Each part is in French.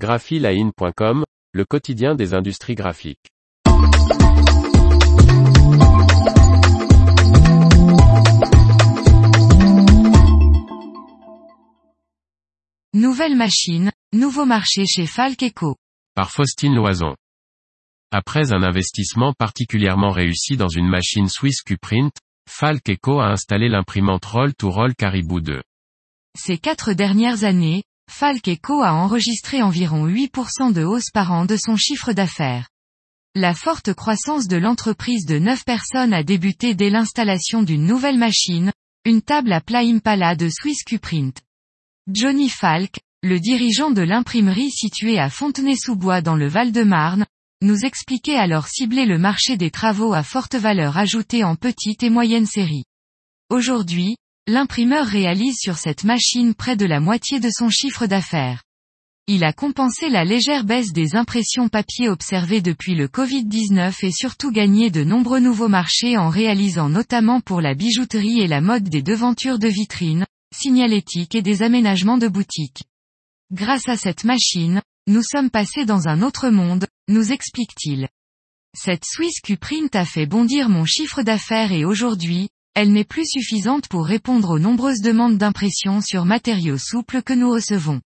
graphiline.com, le quotidien des industries graphiques. Nouvelle machine, nouveau marché chez Falk Eco. Par Faustine Loison. Après un investissement particulièrement réussi dans une machine Swiss Qprint, Falk Eco a installé l'imprimante Roll-to-Roll Caribou 2. Ces quatre dernières années, Falk Eco a enregistré environ 8% de hausse par an de son chiffre d'affaires. La forte croissance de l'entreprise de 9 personnes a débuté dès l'installation d'une nouvelle machine, une table à plat Impala de Swiss Qprint. Johnny Falk, le dirigeant de l'imprimerie située à Fontenay-sous-Bois dans le Val-de-Marne, nous expliquait alors cibler le marché des travaux à forte valeur ajoutée en petite et moyenne série. Aujourd'hui, l'imprimeur réalise sur cette machine près de la moitié de son chiffre d'affaires. Il a compensé la légère baisse des impressions papier observées depuis le Covid-19 et surtout gagné de nombreux nouveaux marchés en réalisant notamment pour la bijouterie et la mode des devantures de vitrines, signalétique et des aménagements de boutiques. Grâce à cette machine, nous sommes passés dans un autre monde, nous explique-t-il. Cette Swiss Q-Print a fait bondir mon chiffre d'affaires et aujourd'hui, elle n'est plus suffisante pour répondre aux nombreuses demandes d'impression sur matériaux souples que nous recevons.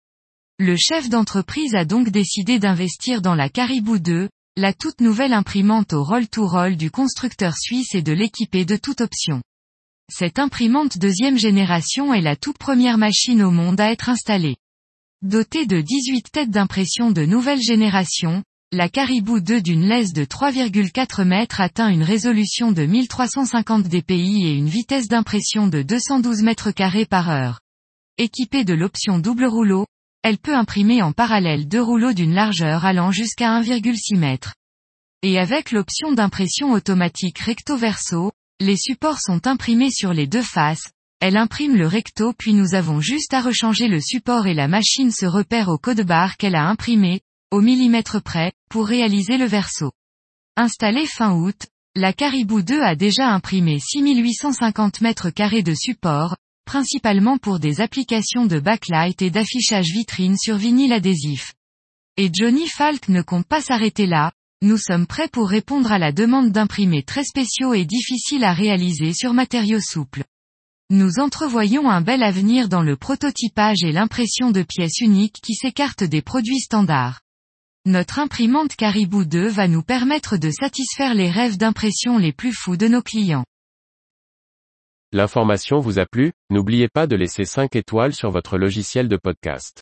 Le chef d'entreprise a donc décidé d'investir dans la Caribou 2, la toute nouvelle imprimante au roll-to-roll du constructeur suisse et de l'équiper de toute option. Cette imprimante deuxième génération est la toute première machine au monde à être installée. Dotée de 18 têtes d'impression de nouvelle génération, la Caribou 2 d'une laisse de 3,4 mètres atteint une résolution de 1350 dpi et une vitesse d'impression de 212 mètres carrés par heure. Équipée de l'option double rouleau, elle peut imprimer en parallèle deux rouleaux d'une largeur allant jusqu'à 1,6 mètre. Et avec l'option d'impression automatique recto-verso, les supports sont imprimés sur les deux faces, elle imprime le recto puis nous avons juste à rechanger le support et la machine se repère au code barre qu'elle a imprimé, au millimètre près, pour réaliser le verso. Installée fin août, la Caribou 2 a déjà imprimé 6850 mètres carrés de support, principalement pour des applications de backlight et d'affichage vitrine sur vinyle adhésif. Et Johnny Falk ne compte pas s'arrêter là, nous sommes prêts pour répondre à la demande d'imprimer très spéciaux et difficiles à réaliser sur matériaux souples. Nous entrevoyons un bel avenir dans le prototypage et l'impression de pièces uniques qui s'écartent des produits standards. Notre imprimante Caribou 2 va nous permettre de satisfaire les rêves d'impression les plus fous de nos clients. L'information vous a plu, n'oubliez pas de laisser 5 étoiles sur votre logiciel de podcast.